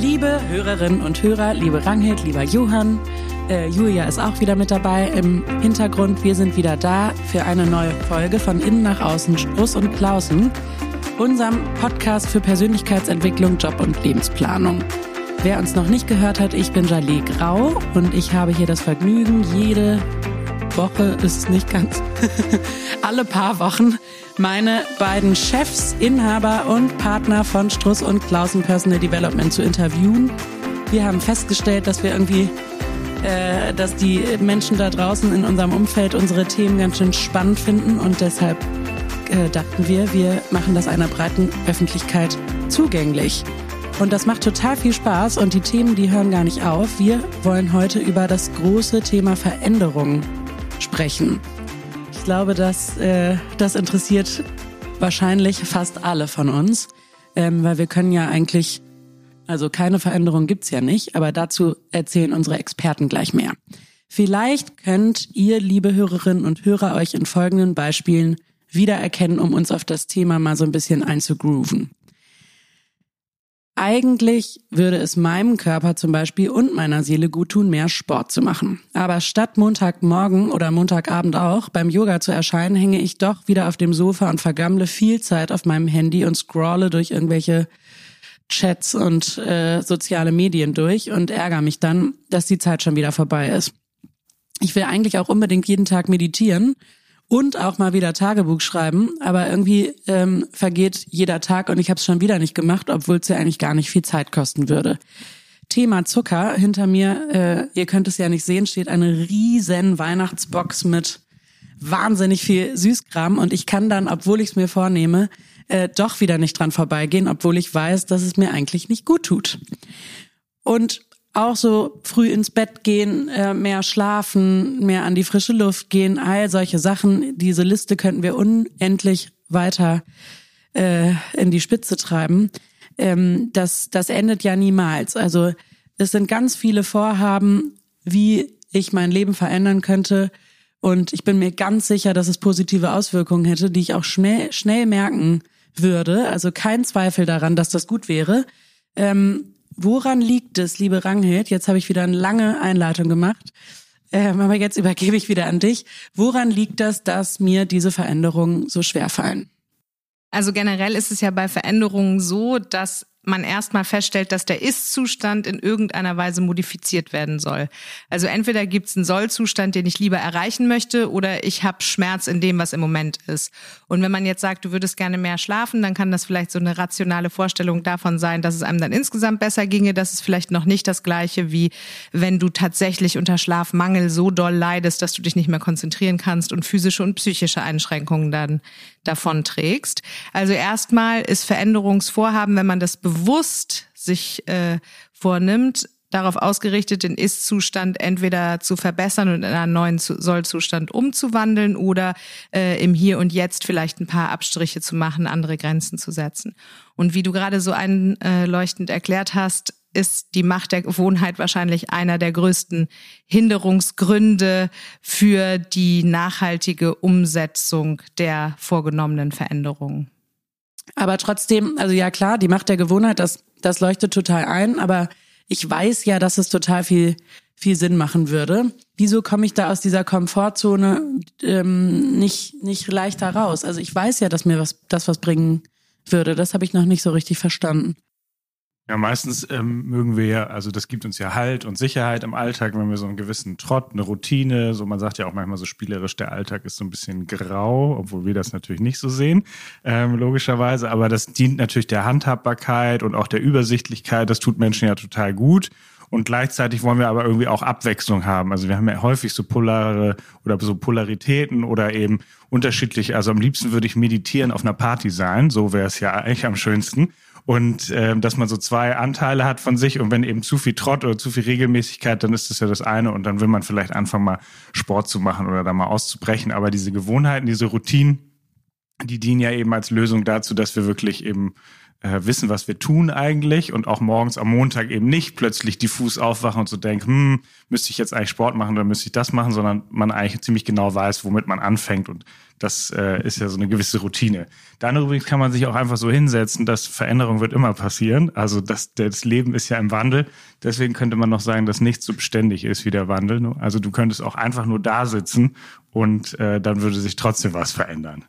Liebe Hörerinnen und Hörer, liebe Ranghild, lieber Johann, äh, Julia ist auch wieder mit dabei im Hintergrund. Wir sind wieder da für eine neue Folge von Innen nach Außen, Struss und Klausen, unserem Podcast für Persönlichkeitsentwicklung, Job und Lebensplanung. Wer uns noch nicht gehört hat, ich bin Jalé Grau und ich habe hier das Vergnügen, jede Woche ist es nicht ganz, alle paar Wochen meine beiden Chefs, Inhaber und Partner von Struss und Klausen Personal Development zu interviewen. Wir haben festgestellt, dass wir irgendwie, äh, dass die Menschen da draußen in unserem Umfeld unsere Themen ganz schön spannend finden und deshalb äh, dachten wir, wir machen das einer breiten Öffentlichkeit zugänglich. Und das macht total viel Spaß und die Themen, die hören gar nicht auf. Wir wollen heute über das große Thema Veränderung sprechen. Ich glaube, dass äh, das interessiert wahrscheinlich fast alle von uns, ähm, weil wir können ja eigentlich, also keine Veränderung gibt's ja nicht, aber dazu erzählen unsere Experten gleich mehr. Vielleicht könnt ihr, liebe Hörerinnen und Hörer, euch in folgenden Beispielen wiedererkennen, um uns auf das Thema mal so ein bisschen einzugrooven. Eigentlich würde es meinem Körper zum Beispiel und meiner Seele gut tun, mehr Sport zu machen. Aber statt Montagmorgen oder Montagabend auch beim Yoga zu erscheinen, hänge ich doch wieder auf dem Sofa und vergammle viel Zeit auf meinem Handy und scrolle durch irgendwelche Chats und äh, soziale Medien durch und ärgere mich dann, dass die Zeit schon wieder vorbei ist. Ich will eigentlich auch unbedingt jeden Tag meditieren und auch mal wieder Tagebuch schreiben, aber irgendwie ähm, vergeht jeder Tag und ich habe es schon wieder nicht gemacht, obwohl es ja eigentlich gar nicht viel Zeit kosten würde. Thema Zucker. Hinter mir, äh, ihr könnt es ja nicht sehen, steht eine riesen Weihnachtsbox mit wahnsinnig viel Süßkram und ich kann dann, obwohl ich es mir vornehme, äh, doch wieder nicht dran vorbeigehen, obwohl ich weiß, dass es mir eigentlich nicht gut tut. Und auch so früh ins Bett gehen, äh, mehr schlafen, mehr an die frische Luft gehen, all solche Sachen. Diese Liste könnten wir unendlich weiter äh, in die Spitze treiben. Ähm, das, das endet ja niemals. Also es sind ganz viele Vorhaben, wie ich mein Leben verändern könnte. Und ich bin mir ganz sicher, dass es positive Auswirkungen hätte, die ich auch schnell, schnell merken würde. Also kein Zweifel daran, dass das gut wäre. Ähm, Woran liegt es, liebe Ranghild? Jetzt habe ich wieder eine lange Einleitung gemacht. Ähm, aber jetzt übergebe ich wieder an dich. Woran liegt das, dass mir diese Veränderungen so schwer fallen? Also generell ist es ja bei Veränderungen so, dass man erstmal feststellt, dass der Ist-Zustand in irgendeiner Weise modifiziert werden soll. Also entweder gibt es einen Soll-Zustand, den ich lieber erreichen möchte, oder ich habe Schmerz in dem, was im Moment ist. Und wenn man jetzt sagt, du würdest gerne mehr schlafen, dann kann das vielleicht so eine rationale Vorstellung davon sein, dass es einem dann insgesamt besser ginge. Das ist vielleicht noch nicht das gleiche, wie wenn du tatsächlich unter Schlafmangel so doll leidest, dass du dich nicht mehr konzentrieren kannst und physische und psychische Einschränkungen dann davon trägst. Also erstmal ist Veränderungsvorhaben, wenn man das bewusst sich äh, vornimmt, darauf ausgerichtet, den Ist-Zustand entweder zu verbessern und in einen neuen Soll-Zustand umzuwandeln oder äh, im Hier und Jetzt vielleicht ein paar Abstriche zu machen, andere Grenzen zu setzen. Und wie du gerade so einleuchtend erklärt hast, ist die Macht der Gewohnheit wahrscheinlich einer der größten Hinderungsgründe für die nachhaltige Umsetzung der vorgenommenen Veränderungen. Aber trotzdem, also ja klar, die Macht der Gewohnheit, das, das leuchtet total ein, aber ich weiß ja, dass es total viel, viel Sinn machen würde. Wieso komme ich da aus dieser Komfortzone ähm, nicht, nicht leichter raus? Also ich weiß ja, dass mir was, das was bringen würde. Das habe ich noch nicht so richtig verstanden. Ja, meistens ähm, mögen wir ja, also das gibt uns ja Halt und Sicherheit im Alltag, wenn wir so einen gewissen Trott, eine Routine, so man sagt ja auch manchmal so spielerisch, der Alltag ist so ein bisschen grau, obwohl wir das natürlich nicht so sehen, ähm, logischerweise. Aber das dient natürlich der Handhabbarkeit und auch der Übersichtlichkeit. Das tut Menschen ja total gut. Und gleichzeitig wollen wir aber irgendwie auch Abwechslung haben. Also wir haben ja häufig so polare oder so Polaritäten oder eben unterschiedlich. Also am liebsten würde ich meditieren auf einer Party sein. So wäre es ja eigentlich am schönsten und äh, dass man so zwei Anteile hat von sich. Und wenn eben zu viel Trott oder zu viel Regelmäßigkeit, dann ist das ja das eine. Und dann will man vielleicht anfangen mal Sport zu machen oder da mal auszubrechen, aber diese Gewohnheiten, diese Routinen, die dienen ja eben als Lösung dazu, dass wir wirklich eben äh, wissen, was wir tun eigentlich und auch morgens am Montag eben nicht plötzlich diffus aufwachen und so denken, hm, müsste ich jetzt eigentlich Sport machen oder müsste ich das machen, sondern man eigentlich ziemlich genau weiß, womit man anfängt und das äh, ist ja so eine gewisse Routine. Dann übrigens kann man sich auch einfach so hinsetzen, dass Veränderung wird immer passieren. Also das, das Leben ist ja im Wandel. Deswegen könnte man noch sagen, dass nichts so beständig ist wie der Wandel. Also du könntest auch einfach nur da sitzen und äh, dann würde sich trotzdem was verändern.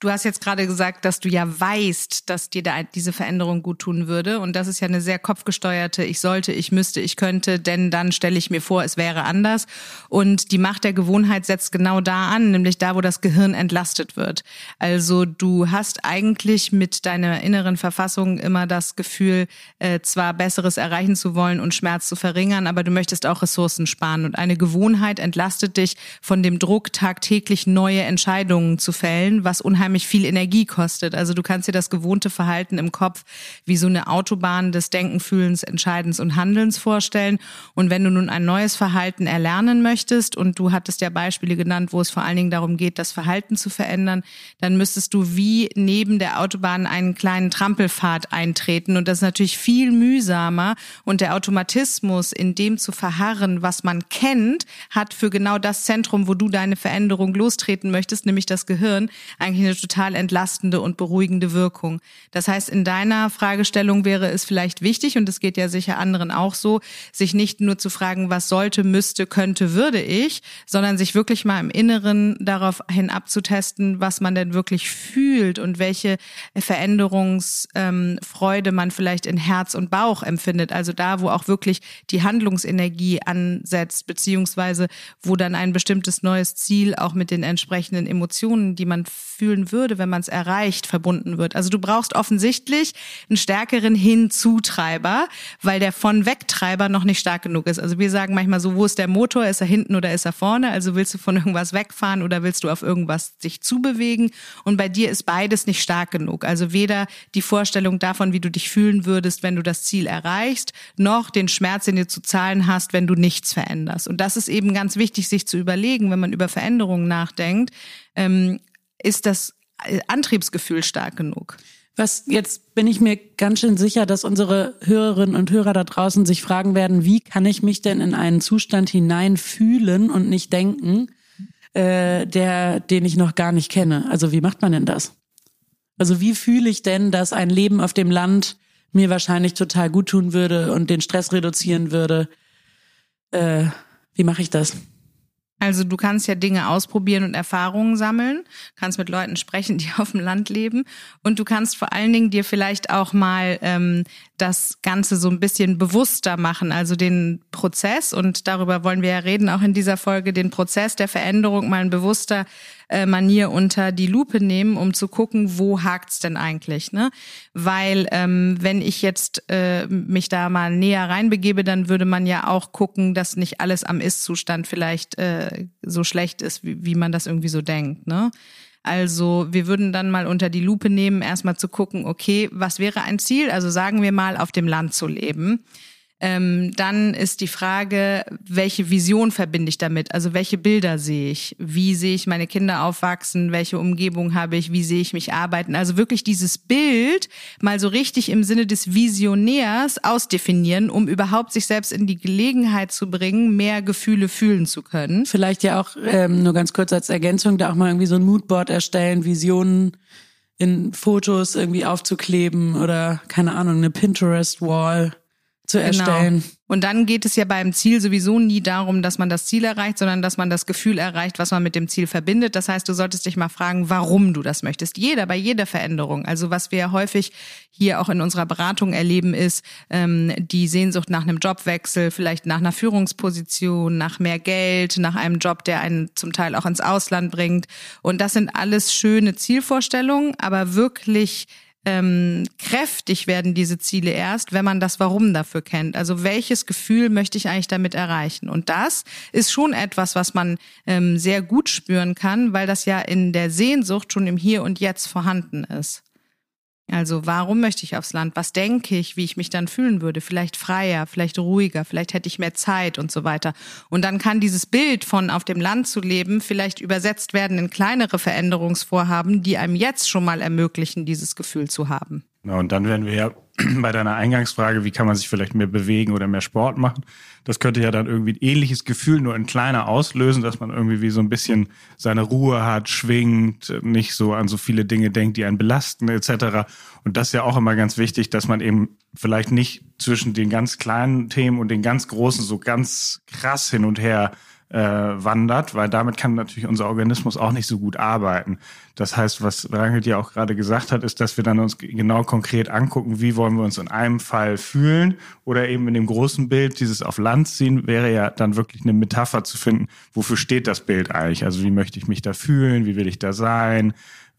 Du hast jetzt gerade gesagt, dass du ja weißt, dass dir da diese Veränderung gut tun würde. Und das ist ja eine sehr kopfgesteuerte, ich sollte, ich müsste, ich könnte, denn dann stelle ich mir vor, es wäre anders. Und die Macht der Gewohnheit setzt genau da an, nämlich da, wo das Gehirn entlastet wird. Also du hast eigentlich mit deiner inneren Verfassung immer das Gefühl, äh, zwar Besseres erreichen zu wollen und Schmerz zu verringern, aber du möchtest auch Ressourcen sparen. Und eine Gewohnheit entlastet dich von dem Druck, tagtäglich neue Entscheidungen zu fällen, was unheimlich unheimlich viel Energie kostet. Also du kannst dir das gewohnte Verhalten im Kopf wie so eine Autobahn des Denken, Fühlens, Entscheidens und Handelns vorstellen. Und wenn du nun ein neues Verhalten erlernen möchtest und du hattest ja Beispiele genannt, wo es vor allen Dingen darum geht, das Verhalten zu verändern, dann müsstest du wie neben der Autobahn einen kleinen Trampelpfad eintreten. Und das ist natürlich viel mühsamer. Und der Automatismus, in dem zu verharren, was man kennt, hat für genau das Zentrum, wo du deine Veränderung lostreten möchtest, nämlich das Gehirn, eigentlich eine total entlastende und beruhigende Wirkung. Das heißt, in deiner Fragestellung wäre es vielleicht wichtig, und es geht ja sicher anderen auch so, sich nicht nur zu fragen, was sollte, müsste, könnte, würde ich, sondern sich wirklich mal im Inneren darauf hin abzutesten, was man denn wirklich fühlt und welche Veränderungsfreude man vielleicht in Herz und Bauch empfindet. Also da, wo auch wirklich die Handlungsenergie ansetzt, beziehungsweise wo dann ein bestimmtes neues Ziel auch mit den entsprechenden Emotionen, die man fühlen würde, wenn man es erreicht, verbunden wird. Also du brauchst offensichtlich einen stärkeren Hinzutreiber, weil der von Wegtreiber noch nicht stark genug ist. Also wir sagen manchmal so, wo ist der Motor? Ist er hinten oder ist er vorne? Also willst du von irgendwas wegfahren oder willst du auf irgendwas sich zubewegen? Und bei dir ist beides nicht stark genug. Also weder die Vorstellung davon, wie du dich fühlen würdest, wenn du das Ziel erreichst, noch den Schmerz, den du zu zahlen hast, wenn du nichts veränderst. Und das ist eben ganz wichtig, sich zu überlegen, wenn man über Veränderungen nachdenkt. Ähm, ist das Antriebsgefühl stark genug. Was jetzt bin ich mir ganz schön sicher, dass unsere Hörerinnen und Hörer da draußen sich fragen werden, wie kann ich mich denn in einen Zustand hineinfühlen und nicht denken, äh, der, den ich noch gar nicht kenne. Also wie macht man denn das? Also wie fühle ich denn, dass ein Leben auf dem Land mir wahrscheinlich total gut tun würde und den Stress reduzieren würde? Äh, wie mache ich das? Also du kannst ja Dinge ausprobieren und Erfahrungen sammeln, kannst mit Leuten sprechen, die auf dem Land leben. Und du kannst vor allen Dingen dir vielleicht auch mal ähm, das Ganze so ein bisschen bewusster machen, also den Prozess. Und darüber wollen wir ja reden, auch in dieser Folge, den Prozess der Veränderung mal bewusster äh, Manier unter die Lupe nehmen, um zu gucken, wo hakt's denn eigentlich, ne? Weil ähm, wenn ich jetzt äh, mich da mal näher reinbegebe, dann würde man ja auch gucken, dass nicht alles am Ist-Zustand vielleicht äh, so schlecht ist, wie, wie man das irgendwie so denkt, ne? Also wir würden dann mal unter die Lupe nehmen, erstmal zu gucken, okay, was wäre ein Ziel? Also sagen wir mal, auf dem Land zu leben. Ähm, dann ist die Frage, welche Vision verbinde ich damit? Also welche Bilder sehe ich? Wie sehe ich meine Kinder aufwachsen? Welche Umgebung habe ich? Wie sehe ich mich arbeiten? Also wirklich dieses Bild mal so richtig im Sinne des Visionärs ausdefinieren, um überhaupt sich selbst in die Gelegenheit zu bringen, mehr Gefühle fühlen zu können. Vielleicht ja auch ähm, nur ganz kurz als Ergänzung, da auch mal irgendwie so ein Moodboard erstellen, Visionen in Fotos irgendwie aufzukleben oder keine Ahnung, eine Pinterest-Wall zu genau. erstellen. Genau. Und dann geht es ja beim Ziel sowieso nie darum, dass man das Ziel erreicht, sondern dass man das Gefühl erreicht, was man mit dem Ziel verbindet. Das heißt, du solltest dich mal fragen, warum du das möchtest. Jeder bei jeder Veränderung. Also was wir häufig hier auch in unserer Beratung erleben, ist ähm, die Sehnsucht nach einem Jobwechsel, vielleicht nach einer Führungsposition, nach mehr Geld, nach einem Job, der einen zum Teil auch ins Ausland bringt. Und das sind alles schöne Zielvorstellungen, aber wirklich ähm, kräftig werden diese Ziele erst, wenn man das Warum dafür kennt. Also welches Gefühl möchte ich eigentlich damit erreichen? Und das ist schon etwas, was man ähm, sehr gut spüren kann, weil das ja in der Sehnsucht schon im Hier und Jetzt vorhanden ist. Also warum möchte ich aufs Land? Was denke ich, wie ich mich dann fühlen würde? Vielleicht freier, vielleicht ruhiger, vielleicht hätte ich mehr Zeit und so weiter. Und dann kann dieses Bild von auf dem Land zu leben vielleicht übersetzt werden in kleinere Veränderungsvorhaben, die einem jetzt schon mal ermöglichen, dieses Gefühl zu haben. Na, und dann werden wir ja bei deiner Eingangsfrage, wie kann man sich vielleicht mehr bewegen oder mehr Sport machen? Das könnte ja dann irgendwie ein ähnliches Gefühl nur in kleiner auslösen, dass man irgendwie wie so ein bisschen seine Ruhe hat, schwingt, nicht so an so viele Dinge denkt, die einen belasten etc. Und das ist ja auch immer ganz wichtig, dass man eben vielleicht nicht zwischen den ganz kleinen Themen und den ganz großen so ganz krass hin und her äh, wandert, weil damit kann natürlich unser Organismus auch nicht so gut arbeiten. Das heißt, was Rangel ja auch gerade gesagt hat, ist, dass wir dann uns genau konkret angucken, wie wollen wir uns in einem Fall fühlen oder eben in dem großen Bild, dieses auf Land ziehen, wäre ja dann wirklich eine Metapher zu finden, wofür steht das Bild eigentlich? Also wie möchte ich mich da fühlen? Wie will ich da sein?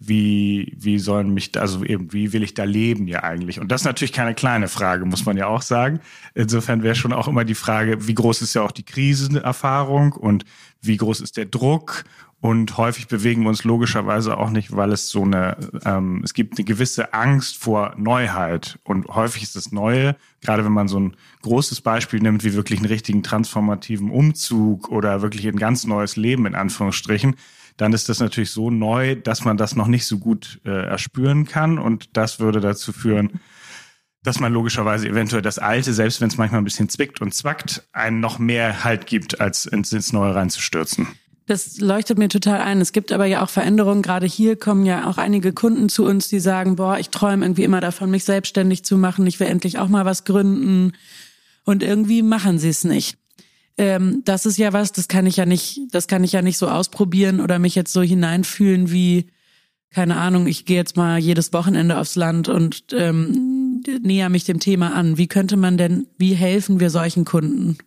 Wie, wie sollen mich, also eben, wie will ich da leben ja eigentlich? Und das ist natürlich keine kleine Frage, muss man ja auch sagen. Insofern wäre schon auch immer die Frage, wie groß ist ja auch die Krisenerfahrung und wie groß ist der Druck? Und häufig bewegen wir uns logischerweise auch nicht, weil es so eine, ähm, es gibt eine gewisse Angst vor Neuheit. Und häufig ist das Neue, gerade wenn man so ein großes Beispiel nimmt, wie wirklich einen richtigen transformativen Umzug oder wirklich ein ganz neues Leben in Anführungsstrichen, dann ist das natürlich so neu, dass man das noch nicht so gut äh, erspüren kann. Und das würde dazu führen, dass man logischerweise eventuell das Alte, selbst wenn es manchmal ein bisschen zwickt und zwackt, einen noch mehr Halt gibt, als ins, ins Neue reinzustürzen. Das leuchtet mir total ein. Es gibt aber ja auch Veränderungen. Gerade hier kommen ja auch einige Kunden zu uns, die sagen, boah, ich träume irgendwie immer davon, mich selbstständig zu machen. Ich will endlich auch mal was gründen. Und irgendwie machen sie es nicht ähm, das ist ja was, das kann ich ja nicht, das kann ich ja nicht so ausprobieren oder mich jetzt so hineinfühlen wie, keine Ahnung, ich gehe jetzt mal jedes Wochenende aufs Land und ähm, näher mich dem Thema an. Wie könnte man denn, wie helfen wir solchen Kunden?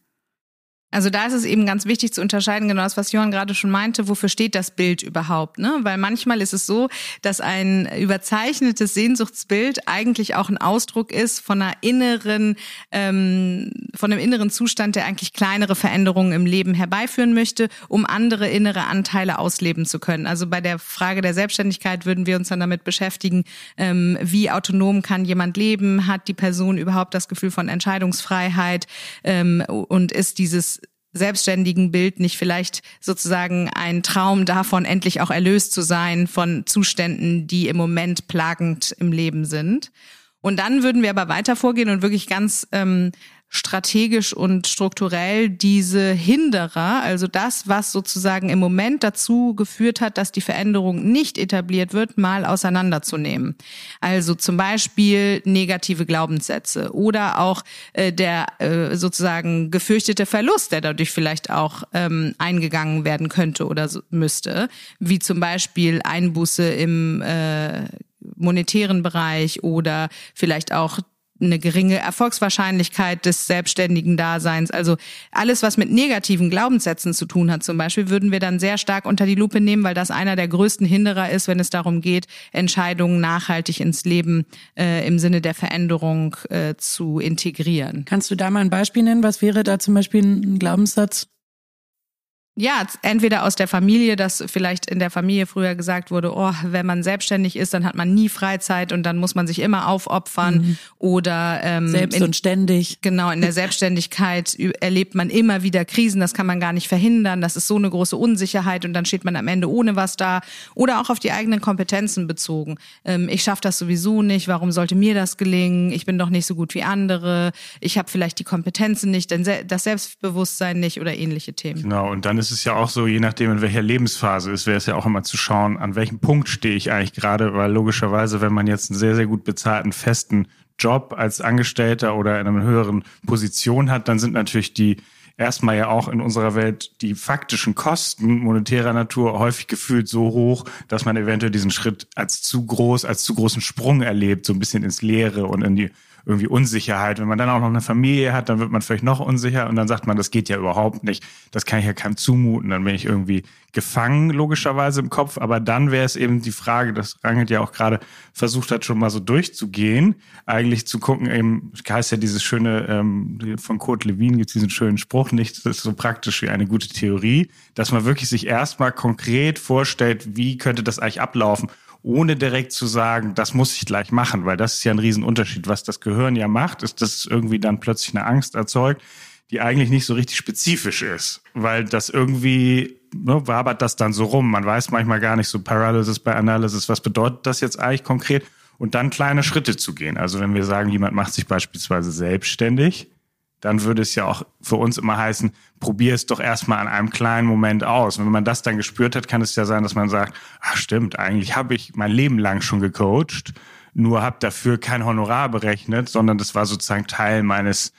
Also da ist es eben ganz wichtig zu unterscheiden, genau das, was Johann gerade schon meinte, wofür steht das Bild überhaupt? Ne? Weil manchmal ist es so, dass ein überzeichnetes Sehnsuchtsbild eigentlich auch ein Ausdruck ist von einer inneren, ähm, von einem inneren Zustand, der eigentlich kleinere Veränderungen im Leben herbeiführen möchte, um andere innere Anteile ausleben zu können. Also bei der Frage der Selbstständigkeit würden wir uns dann damit beschäftigen, ähm, wie autonom kann jemand leben, hat die Person überhaupt das Gefühl von Entscheidungsfreiheit ähm, und ist dieses selbstständigen Bild nicht vielleicht sozusagen ein Traum davon, endlich auch erlöst zu sein von Zuständen, die im Moment plagend im Leben sind. Und dann würden wir aber weiter vorgehen und wirklich ganz ähm, strategisch und strukturell diese Hinderer, also das, was sozusagen im Moment dazu geführt hat, dass die Veränderung nicht etabliert wird, mal auseinanderzunehmen. Also zum Beispiel negative Glaubenssätze oder auch äh, der äh, sozusagen gefürchtete Verlust, der dadurch vielleicht auch ähm, eingegangen werden könnte oder so, müsste, wie zum Beispiel Einbuße im äh, monetären Bereich oder vielleicht auch eine geringe Erfolgswahrscheinlichkeit des selbstständigen Daseins. Also alles, was mit negativen Glaubenssätzen zu tun hat, zum Beispiel, würden wir dann sehr stark unter die Lupe nehmen, weil das einer der größten Hinderer ist, wenn es darum geht, Entscheidungen nachhaltig ins Leben äh, im Sinne der Veränderung äh, zu integrieren. Kannst du da mal ein Beispiel nennen? Was wäre da zum Beispiel ein Glaubenssatz? Ja, entweder aus der Familie, dass vielleicht in der Familie früher gesagt wurde, oh, wenn man selbstständig ist, dann hat man nie Freizeit und dann muss man sich immer aufopfern mhm. oder ähm, selbst in, und ständig. Genau, in der Selbstständigkeit erlebt man immer wieder Krisen, das kann man gar nicht verhindern, das ist so eine große Unsicherheit und dann steht man am Ende ohne was da oder auch auf die eigenen Kompetenzen bezogen. Ähm, ich schaffe das sowieso nicht, warum sollte mir das gelingen? Ich bin doch nicht so gut wie andere, ich habe vielleicht die Kompetenzen nicht, das Selbstbewusstsein nicht oder ähnliche Themen. Genau, und dann ist es ja auch so, je nachdem, in welcher Lebensphase ist, wäre es ja auch immer zu schauen, an welchem Punkt stehe ich eigentlich gerade, weil logischerweise, wenn man jetzt einen sehr, sehr gut bezahlten, festen Job als Angestellter oder in einer höheren Position hat, dann sind natürlich die erstmal ja auch in unserer Welt die faktischen Kosten monetärer Natur häufig gefühlt so hoch, dass man eventuell diesen Schritt als zu groß, als zu großen Sprung erlebt, so ein bisschen ins Leere und in die irgendwie Unsicherheit. Wenn man dann auch noch eine Familie hat, dann wird man vielleicht noch unsicher und dann sagt man, das geht ja überhaupt nicht. Das kann ich ja keinem zumuten. Dann bin ich irgendwie gefangen, logischerweise im Kopf. Aber dann wäre es eben die Frage, dass Rangelt ja auch gerade versucht hat, schon mal so durchzugehen, eigentlich zu gucken, eben, heißt ja dieses schöne, ähm, von Kurt Lewin gibt es diesen schönen Spruch, nicht das ist so praktisch wie eine gute Theorie, dass man wirklich sich erstmal konkret vorstellt, wie könnte das eigentlich ablaufen ohne direkt zu sagen, das muss ich gleich machen, weil das ist ja ein Riesenunterschied. Was das Gehirn ja macht, ist, dass es irgendwie dann plötzlich eine Angst erzeugt, die eigentlich nicht so richtig spezifisch ist, weil das irgendwie ne, wabert das dann so rum. Man weiß manchmal gar nicht so Paralysis bei Analysis, was bedeutet das jetzt eigentlich konkret? und dann kleine Schritte zu gehen. Also wenn wir sagen, jemand macht sich beispielsweise selbstständig, dann würde es ja auch für uns immer heißen, probier es doch erstmal an einem kleinen Moment aus. Und wenn man das dann gespürt hat, kann es ja sein, dass man sagt, ach stimmt, eigentlich habe ich mein Leben lang schon gecoacht, nur habe dafür kein Honorar berechnet, sondern das war sozusagen Teil meines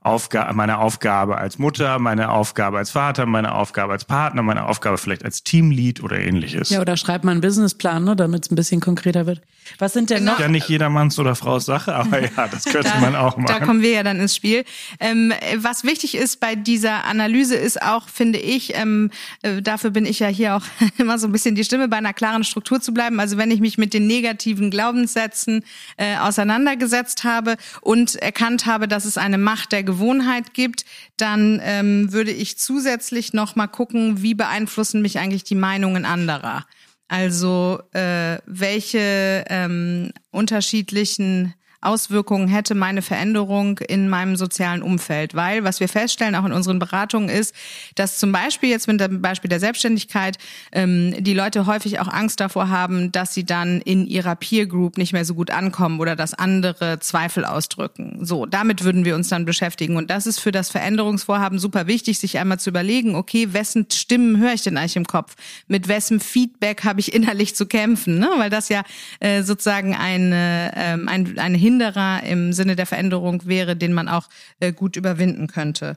Aufgabe, meine Aufgabe als Mutter, meine Aufgabe als Vater, meine Aufgabe als Partner, meine Aufgabe vielleicht als Teamlead oder ähnliches. Ja, oder schreibt mal einen Businessplan, ne, damit es ein bisschen konkreter wird. Was sind denn noch? Ja, nicht jedermanns oder Frau's Sache, aber ja, das könnte da, man auch machen. Da kommen wir ja dann ins Spiel. Ähm, was wichtig ist bei dieser Analyse ist auch, finde ich, ähm, äh, dafür bin ich ja hier auch immer so ein bisschen die Stimme, bei einer klaren Struktur zu bleiben. Also wenn ich mich mit den negativen Glaubenssätzen äh, auseinandergesetzt habe und erkannt habe, dass es eine Macht der Gewohnheit gibt, dann ähm, würde ich zusätzlich noch mal gucken, wie beeinflussen mich eigentlich die Meinungen anderer. Also äh, welche ähm, unterschiedlichen Auswirkungen hätte meine Veränderung in meinem sozialen Umfeld. Weil was wir feststellen, auch in unseren Beratungen, ist, dass zum Beispiel jetzt mit dem Beispiel der Selbstständigkeit ähm, die Leute häufig auch Angst davor haben, dass sie dann in ihrer Peer Group nicht mehr so gut ankommen oder dass andere Zweifel ausdrücken. So, damit würden wir uns dann beschäftigen. Und das ist für das Veränderungsvorhaben super wichtig, sich einmal zu überlegen, okay, wessen Stimmen höre ich denn eigentlich im Kopf? Mit wessen Feedback habe ich innerlich zu kämpfen? Ne? Weil das ja äh, sozusagen eine, ähm, ein, eine Hinderer im Sinne der Veränderung wäre, den man auch äh, gut überwinden könnte.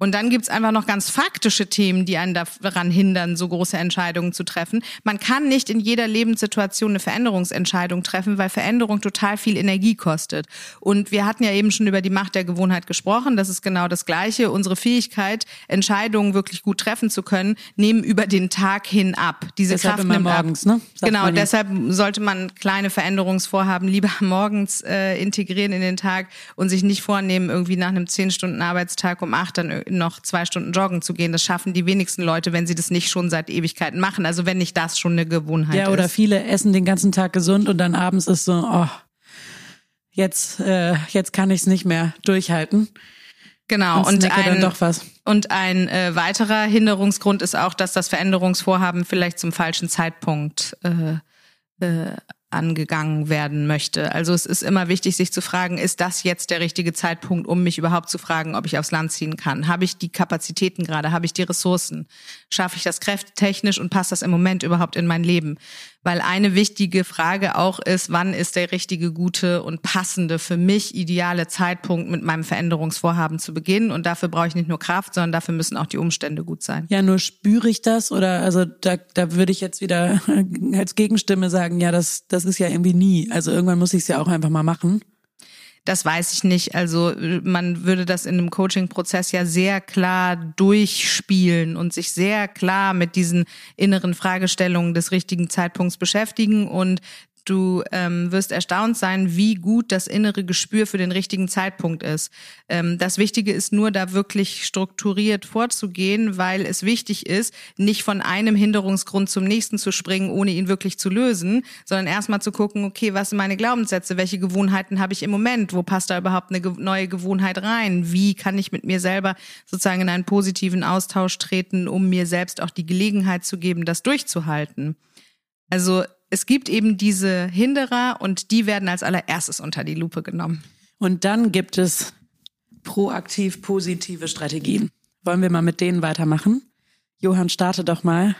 Und dann gibt's einfach noch ganz faktische Themen, die einen daran hindern, so große Entscheidungen zu treffen. Man kann nicht in jeder Lebenssituation eine Veränderungsentscheidung treffen, weil Veränderung total viel Energie kostet. Und wir hatten ja eben schon über die Macht der Gewohnheit gesprochen. Das ist genau das Gleiche. Unsere Fähigkeit, Entscheidungen wirklich gut treffen zu können, nehmen über den Tag hin ab. Diese Deshalb Kraft nimmt morgens, ab. ne? Sagt Genau, deshalb sollte man kleine Veränderungsvorhaben lieber morgens äh, integrieren in den Tag und sich nicht vornehmen, irgendwie nach einem zehn Stunden Arbeitstag um acht dann noch zwei Stunden joggen zu gehen. Das schaffen die wenigsten Leute, wenn sie das nicht schon seit Ewigkeiten machen. Also wenn nicht das schon eine Gewohnheit Ja, oder ist. viele essen den ganzen Tag gesund und dann abends ist so, oh, jetzt, äh, jetzt kann ich es nicht mehr durchhalten. Genau. Und ein, und ein äh, weiterer Hinderungsgrund ist auch, dass das Veränderungsvorhaben vielleicht zum falschen Zeitpunkt äh, äh, angegangen werden möchte. Also es ist immer wichtig, sich zu fragen, ist das jetzt der richtige Zeitpunkt, um mich überhaupt zu fragen, ob ich aufs Land ziehen kann? Habe ich die Kapazitäten gerade? Habe ich die Ressourcen? Schaffe ich das kräftetechnisch und passt das im Moment überhaupt in mein Leben? Weil eine wichtige Frage auch ist, wann ist der richtige, gute und passende, für mich ideale Zeitpunkt, mit meinem Veränderungsvorhaben zu beginnen? Und dafür brauche ich nicht nur Kraft, sondern dafür müssen auch die Umstände gut sein. Ja, nur spüre ich das oder also da, da würde ich jetzt wieder als Gegenstimme sagen, ja, das, das ist ja irgendwie nie. Also irgendwann muss ich es ja auch einfach mal machen. Das weiß ich nicht. Also man würde das in einem Coaching-Prozess ja sehr klar durchspielen und sich sehr klar mit diesen inneren Fragestellungen des richtigen Zeitpunkts beschäftigen und Du ähm, wirst erstaunt sein, wie gut das innere Gespür für den richtigen Zeitpunkt ist. Ähm, das Wichtige ist nur, da wirklich strukturiert vorzugehen, weil es wichtig ist, nicht von einem Hinderungsgrund zum nächsten zu springen, ohne ihn wirklich zu lösen, sondern erstmal zu gucken, okay, was sind meine Glaubenssätze, welche Gewohnheiten habe ich im Moment, wo passt da überhaupt eine neue Gewohnheit rein, wie kann ich mit mir selber sozusagen in einen positiven Austausch treten, um mir selbst auch die Gelegenheit zu geben, das durchzuhalten. Also es gibt eben diese Hinderer und die werden als allererstes unter die Lupe genommen. Und dann gibt es proaktiv positive Strategien. Wollen wir mal mit denen weitermachen? Johann, starte doch mal.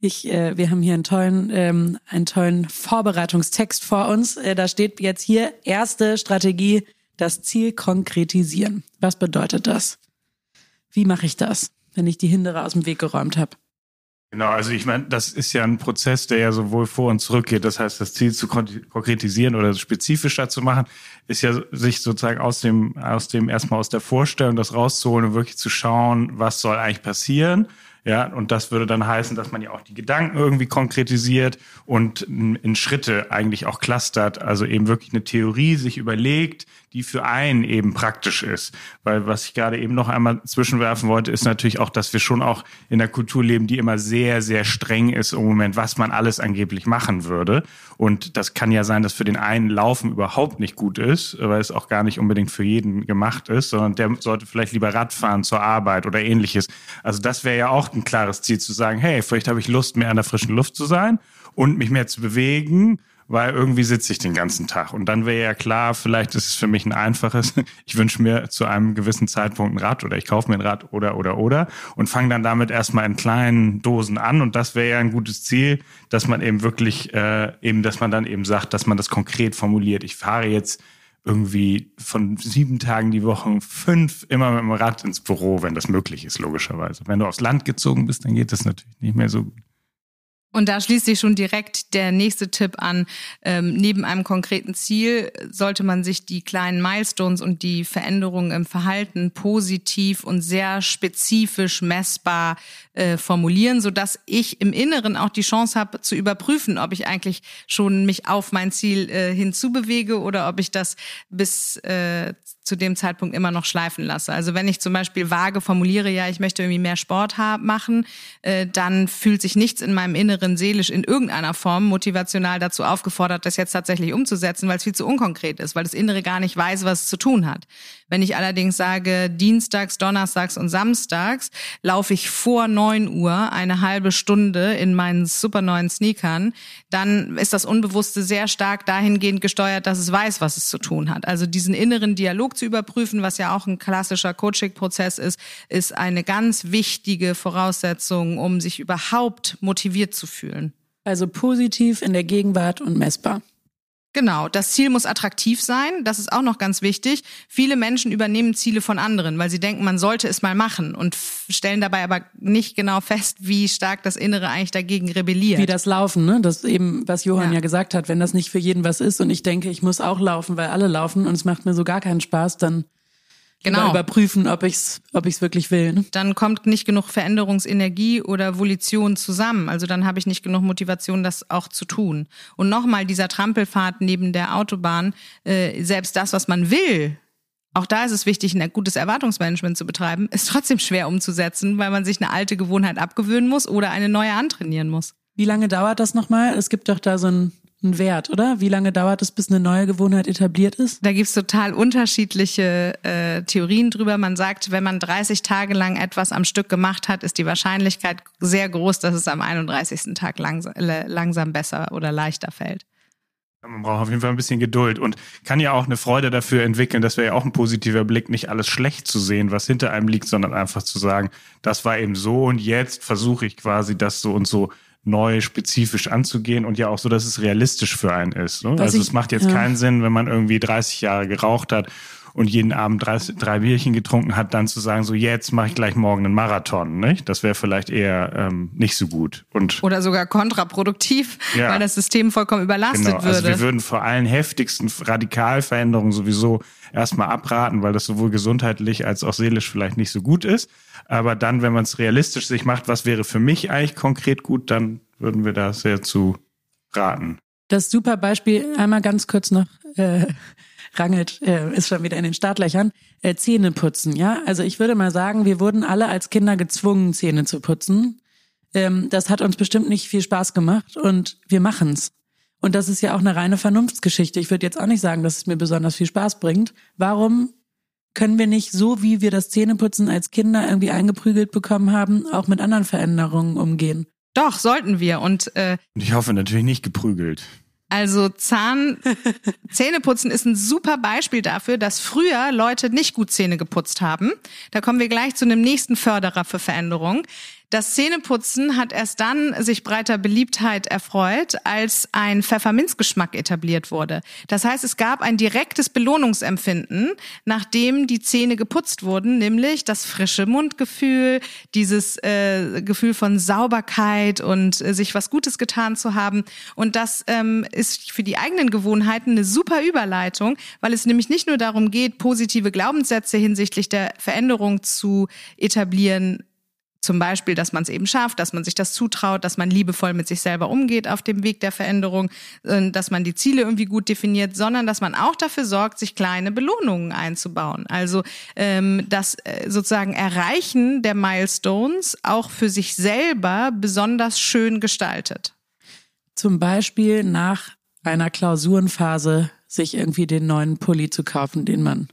Ich, äh, wir haben hier einen tollen, ähm, einen tollen Vorbereitungstext vor uns. Äh, da steht jetzt hier erste Strategie, das Ziel konkretisieren. Was bedeutet das? Wie mache ich das, wenn ich die Hinderer aus dem Weg geräumt habe? Genau, also ich meine, das ist ja ein Prozess, der ja sowohl vor und zurück geht. Das heißt, das Ziel zu kon- konkretisieren oder spezifischer zu machen, ist ja sich sozusagen aus dem, aus dem erstmal aus der Vorstellung das rauszuholen und wirklich zu schauen, was soll eigentlich passieren. Ja, und das würde dann heißen, dass man ja auch die Gedanken irgendwie konkretisiert und in, Schritte eigentlich auch clustert. Also eben wirklich eine Theorie sich überlegt, die für einen eben praktisch ist. Weil was ich gerade eben noch einmal zwischenwerfen wollte, ist natürlich auch, dass wir schon auch in der Kultur leben, die immer sehr, sehr streng ist im Moment, was man alles angeblich machen würde. Und das kann ja sein, dass für den einen Laufen überhaupt nicht gut ist, weil es auch gar nicht unbedingt für jeden gemacht ist, sondern der sollte vielleicht lieber Radfahren zur Arbeit oder ähnliches. Also das wäre ja auch ein klares Ziel zu sagen, hey, vielleicht habe ich Lust, mehr an der frischen Luft zu sein und mich mehr zu bewegen weil irgendwie sitze ich den ganzen Tag. Und dann wäre ja klar, vielleicht ist es für mich ein einfaches, ich wünsche mir zu einem gewissen Zeitpunkt ein Rad oder ich kaufe mir ein Rad oder oder oder und fange dann damit erstmal in kleinen Dosen an. Und das wäre ja ein gutes Ziel, dass man eben wirklich äh, eben, dass man dann eben sagt, dass man das konkret formuliert. Ich fahre jetzt irgendwie von sieben Tagen die Woche fünf immer mit dem Rad ins Büro, wenn das möglich ist, logischerweise. Wenn du aufs Land gezogen bist, dann geht das natürlich nicht mehr so gut. Und da schließt sich schon direkt der nächste Tipp an. Ähm, neben einem konkreten Ziel sollte man sich die kleinen Milestones und die Veränderungen im Verhalten positiv und sehr spezifisch messbar äh, formulieren, so dass ich im Inneren auch die Chance habe zu überprüfen, ob ich eigentlich schon mich auf mein Ziel äh, hinzubewege oder ob ich das bis äh, zu dem Zeitpunkt immer noch schleifen lasse. Also wenn ich zum Beispiel vage formuliere, ja, ich möchte irgendwie mehr Sport machen, äh, dann fühlt sich nichts in meinem Inneren seelisch in irgendeiner Form motivational dazu aufgefordert, das jetzt tatsächlich umzusetzen, weil es viel zu unkonkret ist, weil das Innere gar nicht weiß, was es zu tun hat. Wenn ich allerdings sage, dienstags, donnerstags und samstags laufe ich vor neun Uhr eine halbe Stunde in meinen super neuen Sneakern, dann ist das Unbewusste sehr stark dahingehend gesteuert, dass es weiß, was es zu tun hat. Also diesen inneren Dialog zu überprüfen, was ja auch ein klassischer Coaching-Prozess ist, ist eine ganz wichtige Voraussetzung, um sich überhaupt motiviert zu fühlen. Also positiv in der Gegenwart und messbar. Genau, das Ziel muss attraktiv sein. Das ist auch noch ganz wichtig. Viele Menschen übernehmen Ziele von anderen, weil sie denken, man sollte es mal machen und stellen dabei aber nicht genau fest, wie stark das Innere eigentlich dagegen rebelliert. Wie das Laufen, ne? Das eben, was Johann ja. ja gesagt hat, wenn das nicht für jeden was ist und ich denke, ich muss auch laufen, weil alle laufen und es macht mir so gar keinen Spaß, dann genau. überprüfen, ob ich's, ob ich's wirklich will. Ne? Dann kommt nicht genug Veränderungsenergie oder Volition zusammen. Also dann habe ich nicht genug Motivation, das auch zu tun. Und nochmal dieser Trampelfahrt neben der Autobahn, äh, selbst das, was man will, auch da ist es wichtig, ein gutes Erwartungsmanagement zu betreiben, ist trotzdem schwer umzusetzen, weil man sich eine alte Gewohnheit abgewöhnen muss oder eine neue antrainieren muss. Wie lange dauert das nochmal? Es gibt doch da so ein ein Wert, oder? Wie lange dauert es, bis eine neue Gewohnheit etabliert ist? Da gibt's total unterschiedliche äh, Theorien drüber. Man sagt, wenn man 30 Tage lang etwas am Stück gemacht hat, ist die Wahrscheinlichkeit sehr groß, dass es am 31. Tag langsam, langsam besser oder leichter fällt. Man braucht auf jeden Fall ein bisschen Geduld und kann ja auch eine Freude dafür entwickeln. Das wäre ja auch ein positiver Blick, nicht alles schlecht zu sehen, was hinter einem liegt, sondern einfach zu sagen, das war eben so und jetzt versuche ich quasi das so und so neu spezifisch anzugehen und ja auch so, dass es realistisch für einen ist. Ne? Also ich, es macht jetzt ja. keinen Sinn, wenn man irgendwie 30 Jahre geraucht hat und jeden Abend drei, drei Bierchen getrunken hat, dann zu sagen, so jetzt mache ich gleich morgen einen Marathon. Nicht? Das wäre vielleicht eher ähm, nicht so gut. Und Oder sogar kontraproduktiv, ja. weil das System vollkommen überlastet genau. würde. Also wir würden vor allen heftigsten Radikalveränderungen sowieso erstmal abraten, weil das sowohl gesundheitlich als auch seelisch vielleicht nicht so gut ist. Aber dann, wenn man es realistisch sich macht, was wäre für mich eigentlich konkret gut, dann würden wir da sehr zu raten. Das super Beispiel, einmal ganz kurz noch, äh, rangelt, äh, ist schon wieder in den Startlöchern, äh, Zähne putzen, ja? Also ich würde mal sagen, wir wurden alle als Kinder gezwungen, Zähne zu putzen. Ähm, das hat uns bestimmt nicht viel Spaß gemacht und wir machen's. Und das ist ja auch eine reine Vernunftsgeschichte. Ich würde jetzt auch nicht sagen, dass es mir besonders viel Spaß bringt. Warum können wir nicht so, wie wir das Zähneputzen als Kinder irgendwie eingeprügelt bekommen haben, auch mit anderen Veränderungen umgehen? Doch, sollten wir. Und, äh, und ich hoffe natürlich nicht geprügelt. Also Zahn, Zähneputzen ist ein super Beispiel dafür, dass früher Leute nicht gut Zähne geputzt haben. Da kommen wir gleich zu einem nächsten Förderer für Veränderung. Das Zähneputzen hat erst dann sich breiter Beliebtheit erfreut, als ein Pfefferminzgeschmack etabliert wurde. Das heißt, es gab ein direktes Belohnungsempfinden, nachdem die Zähne geputzt wurden, nämlich das frische Mundgefühl, dieses äh, Gefühl von Sauberkeit und äh, sich was Gutes getan zu haben. Und das ähm, ist für die eigenen Gewohnheiten eine super Überleitung, weil es nämlich nicht nur darum geht, positive Glaubenssätze hinsichtlich der Veränderung zu etablieren, zum Beispiel, dass man es eben schafft, dass man sich das zutraut, dass man liebevoll mit sich selber umgeht auf dem Weg der Veränderung, äh, dass man die Ziele irgendwie gut definiert, sondern dass man auch dafür sorgt, sich kleine Belohnungen einzubauen. Also ähm, das äh, sozusagen Erreichen der Milestones auch für sich selber besonders schön gestaltet. Zum Beispiel nach einer Klausurenphase sich irgendwie den neuen Pulli zu kaufen, den man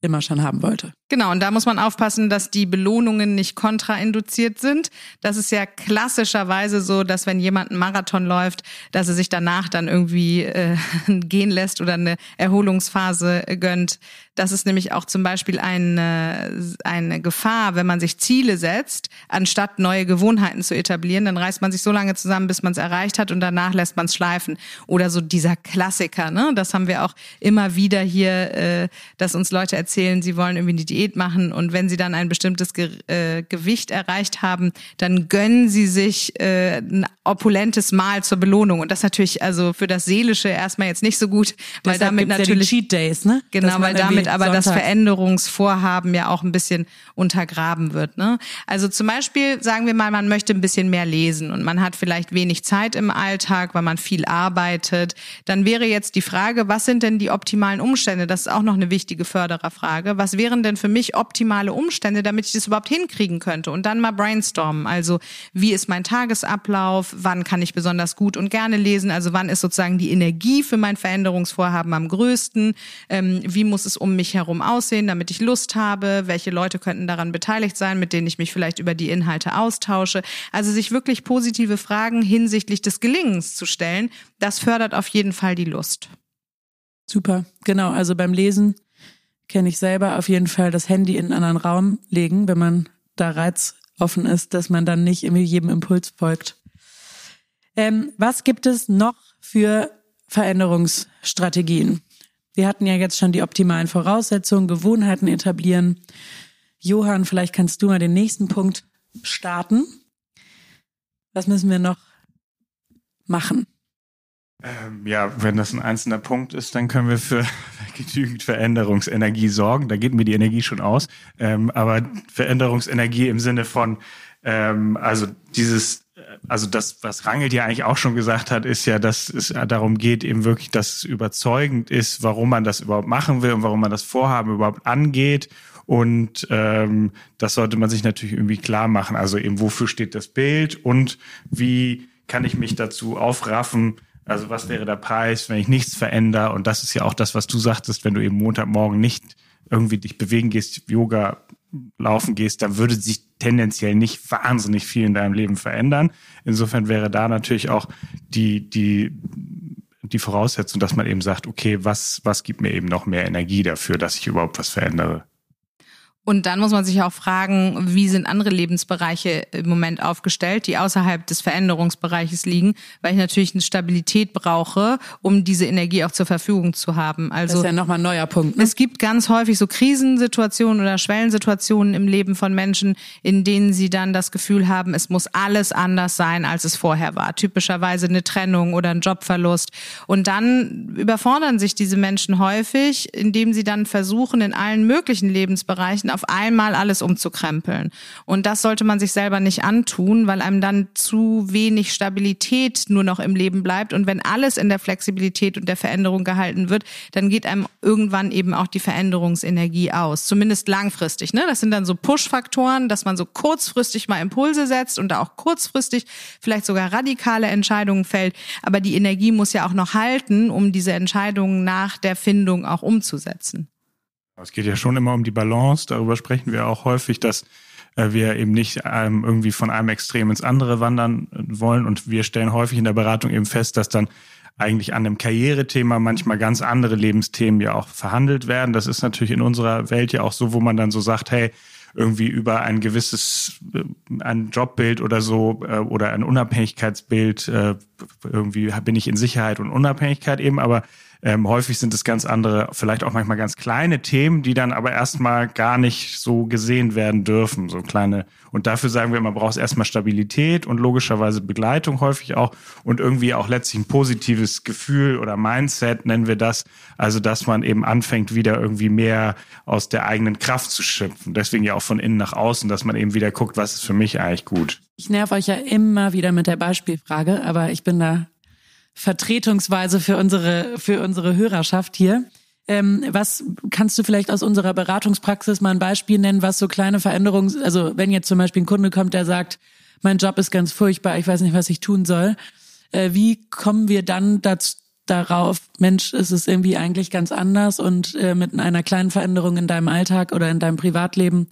immer schon haben wollte. Genau, und da muss man aufpassen, dass die Belohnungen nicht kontrainduziert sind. Das ist ja klassischerweise so, dass wenn jemand einen Marathon läuft, dass er sich danach dann irgendwie äh, gehen lässt oder eine Erholungsphase gönnt. Das ist nämlich auch zum Beispiel eine, eine Gefahr, wenn man sich Ziele setzt, anstatt neue Gewohnheiten zu etablieren, dann reißt man sich so lange zusammen, bis man es erreicht hat und danach lässt man es schleifen. Oder so dieser Klassiker, ne? Das haben wir auch immer wieder hier, äh, dass uns Leute erzählen, sie wollen irgendwie die Diät machen und wenn sie dann ein bestimmtes Ge äh, Gewicht erreicht haben, dann gönnen sie sich äh, ein opulentes Mahl zur Belohnung. Und das natürlich also für das Seelische erstmal jetzt nicht so gut, weil Deshalb damit natürlich ja die Cheat Days, ne? Genau, weil damit aber das sonntags- Veränderungsvorhaben ja auch ein bisschen untergraben wird. Ne? Also zum Beispiel sagen wir mal, man möchte ein bisschen mehr lesen und man hat vielleicht wenig Zeit im Alltag, weil man viel arbeitet. Dann wäre jetzt die Frage, was sind denn die optimalen Umstände? Das ist auch noch eine wichtige Fördererfrage. Was wären denn für mich optimale Umstände, damit ich das überhaupt hinkriegen könnte? Und dann mal brainstormen. Also wie ist mein Tagesablauf? Wann kann ich besonders gut und gerne lesen? Also wann ist sozusagen die Energie für mein Veränderungsvorhaben am größten? Ähm, wie muss es um mich herum aussehen, damit ich Lust habe? Welche Leute könnten daran beteiligt sein, mit denen ich mich vielleicht über die Inhalte austausche? Also sich wirklich positive Fragen hinsichtlich des Gelingens zu stellen, das fördert auf jeden Fall die Lust. Super, genau. Also beim Lesen kenne ich selber auf jeden Fall das Handy in einen anderen Raum legen, wenn man da reizoffen ist, dass man dann nicht irgendwie jedem Impuls folgt. Ähm, was gibt es noch für Veränderungsstrategien? Wir hatten ja jetzt schon die optimalen Voraussetzungen, Gewohnheiten etablieren. Johann, vielleicht kannst du mal den nächsten Punkt starten. Was müssen wir noch machen? Ähm, ja, wenn das ein einzelner Punkt ist, dann können wir für genügend Veränderungsenergie sorgen. Da geht mir die Energie schon aus. Ähm, aber Veränderungsenergie im Sinne von, ähm, also dieses, äh, also das, was Rangel ja eigentlich auch schon gesagt hat, ist ja, dass es darum geht, eben wirklich, dass es überzeugend ist, warum man das überhaupt machen will und warum man das Vorhaben überhaupt angeht. Und ähm, das sollte man sich natürlich irgendwie klar machen. Also eben, wofür steht das Bild und wie kann ich mich dazu aufraffen, also was wäre der Preis, wenn ich nichts verändere? Und das ist ja auch das, was du sagtest, wenn du eben Montagmorgen nicht irgendwie dich bewegen gehst, Yoga laufen gehst, dann würde sich tendenziell nicht wahnsinnig viel in deinem Leben verändern. Insofern wäre da natürlich auch die, die, die Voraussetzung, dass man eben sagt, okay, was, was gibt mir eben noch mehr Energie dafür, dass ich überhaupt was verändere? Und dann muss man sich auch fragen, wie sind andere Lebensbereiche im Moment aufgestellt, die außerhalb des Veränderungsbereiches liegen, weil ich natürlich eine Stabilität brauche, um diese Energie auch zur Verfügung zu haben. Das Also ist ja nochmal ein neuer Punkt. Ne? es gibt ganz häufig so Krisensituationen oder Schwellensituationen im Leben von Menschen, in denen sie dann das Gefühl haben, es muss alles anders sein, als es vorher war. Typischerweise eine Trennung oder ein Jobverlust. Und dann überfordern sich diese Menschen häufig, indem sie dann versuchen, in allen möglichen Lebensbereichen auf einmal alles umzukrempeln. Und das sollte man sich selber nicht antun, weil einem dann zu wenig Stabilität nur noch im Leben bleibt. Und wenn alles in der Flexibilität und der Veränderung gehalten wird, dann geht einem irgendwann eben auch die Veränderungsenergie aus. Zumindest langfristig. Ne? Das sind dann so Push-Faktoren, dass man so kurzfristig mal Impulse setzt und da auch kurzfristig vielleicht sogar radikale Entscheidungen fällt. Aber die Energie muss ja auch noch halten, um diese Entscheidungen nach der Findung auch umzusetzen. Es geht ja schon immer um die Balance. Darüber sprechen wir auch häufig, dass äh, wir eben nicht ähm, irgendwie von einem Extrem ins andere wandern äh, wollen. Und wir stellen häufig in der Beratung eben fest, dass dann eigentlich an einem Karrierethema manchmal ganz andere Lebensthemen ja auch verhandelt werden. Das ist natürlich in unserer Welt ja auch so, wo man dann so sagt, hey, irgendwie über ein gewisses äh, ein Jobbild oder so oder ein Unabhängigkeitsbild irgendwie bin ich in Sicherheit und Unabhängigkeit eben, aber ähm, häufig sind es ganz andere, vielleicht auch manchmal ganz kleine Themen, die dann aber erstmal gar nicht so gesehen werden dürfen, so kleine. Und dafür sagen wir immer, brauchst erstmal Stabilität und logischerweise Begleitung häufig auch und irgendwie auch letztlich ein positives Gefühl oder Mindset nennen wir das. Also, dass man eben anfängt, wieder irgendwie mehr aus der eigenen Kraft zu schöpfen. Deswegen ja auch von innen nach außen, dass man eben wieder guckt, was ist für mich eigentlich gut. Ich nerv euch ja immer wieder mit der Beispielfrage, aber ich bin da vertretungsweise für unsere, für unsere Hörerschaft hier. Ähm, was kannst du vielleicht aus unserer Beratungspraxis mal ein Beispiel nennen, was so kleine Veränderungen, also wenn jetzt zum Beispiel ein Kunde kommt, der sagt, mein Job ist ganz furchtbar, ich weiß nicht, was ich tun soll. Äh, wie kommen wir dann dazu, darauf, Mensch, ist es irgendwie eigentlich ganz anders und äh, mit einer kleinen Veränderung in deinem Alltag oder in deinem Privatleben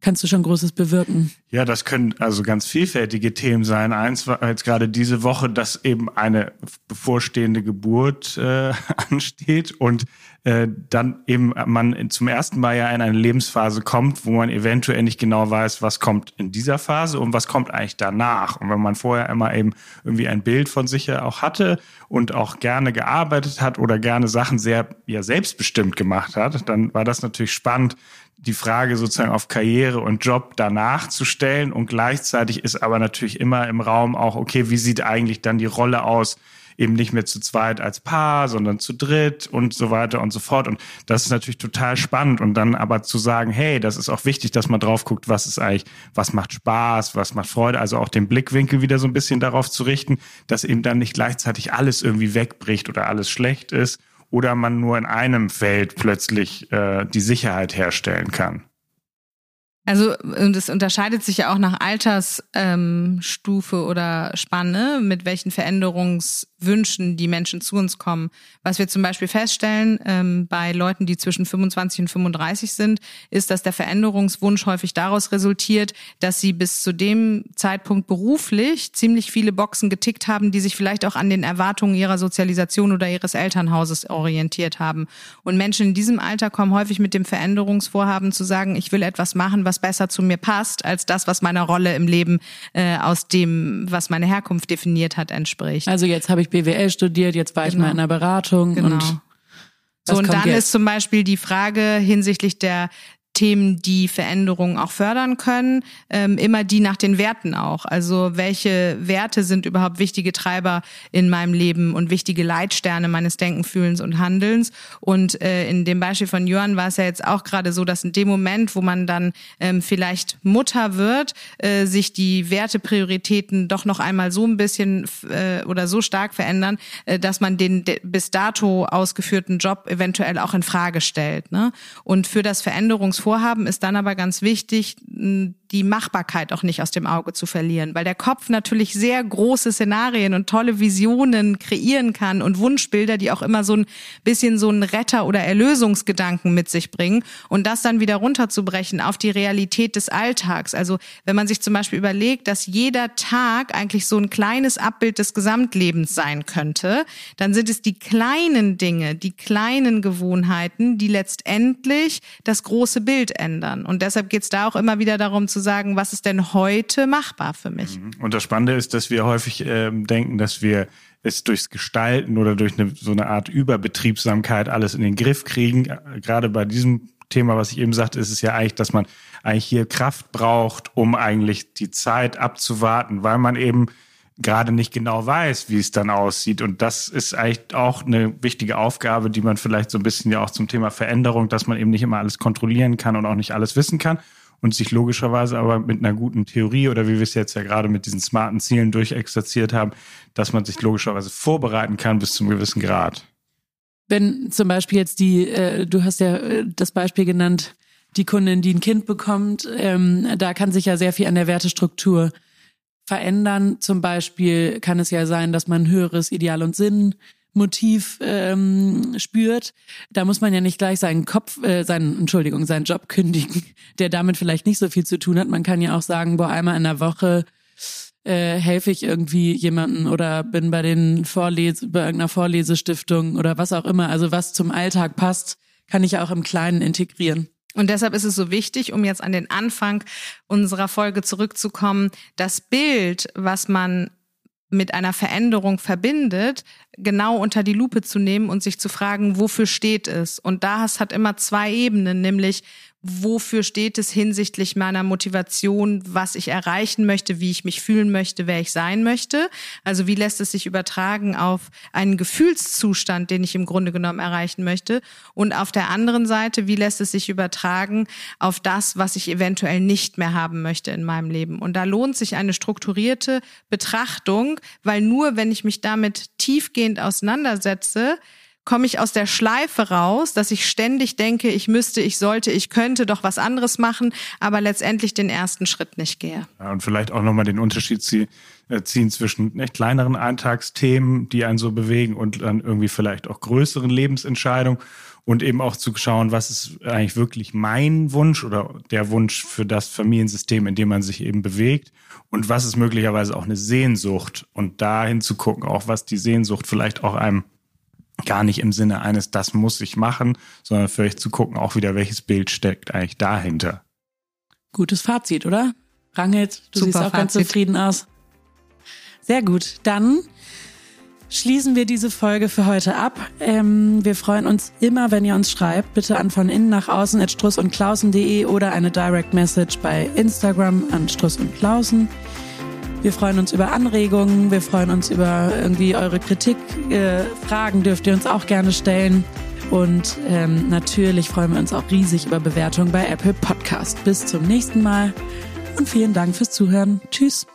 kannst du schon Großes bewirken. Ja, das können also ganz vielfältige Themen sein. Eins war jetzt gerade diese Woche, dass eben eine bevorstehende Geburt äh, ansteht und äh, dann eben man zum ersten Mal ja in eine Lebensphase kommt, wo man eventuell nicht genau weiß, was kommt in dieser Phase und was kommt eigentlich danach. Und wenn man vorher immer eben irgendwie ein Bild von sich ja auch hatte und auch gerne gearbeitet hat oder gerne Sachen sehr ja selbstbestimmt gemacht hat, dann war das natürlich spannend, die Frage sozusagen auf Karriere und Job danach zu stellen. Und gleichzeitig ist aber natürlich immer im Raum auch, okay, wie sieht eigentlich dann die Rolle aus? Eben nicht mehr zu zweit als Paar, sondern zu dritt und so weiter und so fort. Und das ist natürlich total spannend. Und dann aber zu sagen, hey, das ist auch wichtig, dass man drauf guckt, was ist eigentlich, was macht Spaß, was macht Freude. Also auch den Blickwinkel wieder so ein bisschen darauf zu richten, dass eben dann nicht gleichzeitig alles irgendwie wegbricht oder alles schlecht ist oder man nur in einem Feld plötzlich äh, die Sicherheit herstellen kann. Also es unterscheidet sich ja auch nach Altersstufe ähm, oder Spanne, mit welchen Veränderungswünschen die Menschen zu uns kommen. Was wir zum Beispiel feststellen ähm, bei Leuten, die zwischen 25 und 35 sind, ist, dass der Veränderungswunsch häufig daraus resultiert, dass sie bis zu dem Zeitpunkt beruflich ziemlich viele Boxen getickt haben, die sich vielleicht auch an den Erwartungen ihrer Sozialisation oder ihres Elternhauses orientiert haben. Und Menschen in diesem Alter kommen häufig mit dem Veränderungsvorhaben zu sagen, ich will etwas machen, was besser zu mir passt, als das, was meiner Rolle im Leben äh, aus dem, was meine Herkunft definiert hat, entspricht. Also jetzt habe ich BWL studiert, jetzt war genau. ich mal in einer Beratung genau. und so, und dann jetzt? ist zum Beispiel die Frage hinsichtlich der Themen, die Veränderungen auch fördern können, ähm, immer die nach den Werten auch. Also welche Werte sind überhaupt wichtige Treiber in meinem Leben und wichtige Leitsterne meines Denken, Fühlens und Handelns. Und äh, in dem Beispiel von Jörn war es ja jetzt auch gerade so, dass in dem Moment, wo man dann ähm, vielleicht Mutter wird, äh, sich die Werteprioritäten doch noch einmal so ein bisschen äh, oder so stark verändern, äh, dass man den bis dato ausgeführten Job eventuell auch in Frage stellt. Ne? Und für das Veränderungsvorhaben Vorhaben ist dann aber ganz wichtig, die Machbarkeit auch nicht aus dem Auge zu verlieren, weil der Kopf natürlich sehr große Szenarien und tolle Visionen kreieren kann und Wunschbilder, die auch immer so ein bisschen so einen Retter- oder Erlösungsgedanken mit sich bringen und das dann wieder runterzubrechen auf die Realität des Alltags. Also wenn man sich zum Beispiel überlegt, dass jeder Tag eigentlich so ein kleines Abbild des Gesamtlebens sein könnte, dann sind es die kleinen Dinge, die kleinen Gewohnheiten, die letztendlich das große Bild ändern. Und deshalb geht es da auch immer wieder darum zu sagen, was ist denn heute machbar für mich? Mhm. Und das Spannende ist, dass wir häufig äh, denken, dass wir es durchs Gestalten oder durch eine, so eine Art Überbetriebsamkeit alles in den Griff kriegen. Gerade bei diesem Thema, was ich eben sagte, ist es ja eigentlich, dass man eigentlich hier Kraft braucht, um eigentlich die Zeit abzuwarten, weil man eben gerade nicht genau weiß, wie es dann aussieht. Und das ist eigentlich auch eine wichtige Aufgabe, die man vielleicht so ein bisschen ja auch zum Thema Veränderung, dass man eben nicht immer alles kontrollieren kann und auch nicht alles wissen kann und sich logischerweise aber mit einer guten Theorie oder wie wir es jetzt ja gerade mit diesen smarten Zielen durchexerziert haben, dass man sich logischerweise vorbereiten kann bis zum gewissen Grad. Wenn zum Beispiel jetzt die, äh, du hast ja äh, das Beispiel genannt, die Kundin, die ein Kind bekommt, ähm, da kann sich ja sehr viel an der Wertestruktur verändern. Zum Beispiel kann es ja sein, dass man höheres Ideal und Sinn Motiv ähm, spürt, da muss man ja nicht gleich seinen Kopf, äh, seinen, Entschuldigung, seinen Job kündigen, der damit vielleicht nicht so viel zu tun hat. Man kann ja auch sagen, boah, einmal in der Woche äh, helfe ich irgendwie jemanden oder bin bei den Vorlese, bei irgendeiner Vorlesestiftung oder was auch immer. Also was zum Alltag passt, kann ich auch im Kleinen integrieren. Und deshalb ist es so wichtig, um jetzt an den Anfang unserer Folge zurückzukommen, das Bild, was man mit einer Veränderung verbindet, genau unter die Lupe zu nehmen und sich zu fragen, wofür steht es? Und da hat immer zwei Ebenen, nämlich wofür steht es hinsichtlich meiner Motivation, was ich erreichen möchte, wie ich mich fühlen möchte, wer ich sein möchte. Also wie lässt es sich übertragen auf einen Gefühlszustand, den ich im Grunde genommen erreichen möchte. Und auf der anderen Seite, wie lässt es sich übertragen auf das, was ich eventuell nicht mehr haben möchte in meinem Leben. Und da lohnt sich eine strukturierte Betrachtung, weil nur wenn ich mich damit tiefgehend auseinandersetze, komme ich aus der Schleife raus, dass ich ständig denke, ich müsste, ich sollte, ich könnte doch was anderes machen, aber letztendlich den ersten Schritt nicht gehe. Ja, und vielleicht auch nochmal den Unterschied ziehen, äh, ziehen zwischen echt kleineren Alltagsthemen, die einen so bewegen und dann irgendwie vielleicht auch größeren Lebensentscheidungen und eben auch zu schauen, was ist eigentlich wirklich mein Wunsch oder der Wunsch für das Familiensystem, in dem man sich eben bewegt und was ist möglicherweise auch eine Sehnsucht und dahin zu gucken, auch was die Sehnsucht vielleicht auch einem gar nicht im Sinne eines, das muss ich machen, sondern vielleicht zu gucken, auch wieder, welches Bild steckt eigentlich dahinter. Gutes Fazit, oder? Rangelt, du Super siehst auch ganz Fazit. zufrieden aus. Sehr gut. Dann schließen wir diese Folge für heute ab. Ähm, wir freuen uns immer, wenn ihr uns schreibt. Bitte an von innen nach außen at struss und klausen.de oder eine Direct Message bei Instagram an struss und klausen. Wir freuen uns über Anregungen, wir freuen uns über irgendwie eure Kritik. Äh, Fragen dürft ihr uns auch gerne stellen. Und ähm, natürlich freuen wir uns auch riesig über Bewertungen bei Apple Podcast. Bis zum nächsten Mal und vielen Dank fürs Zuhören. Tschüss.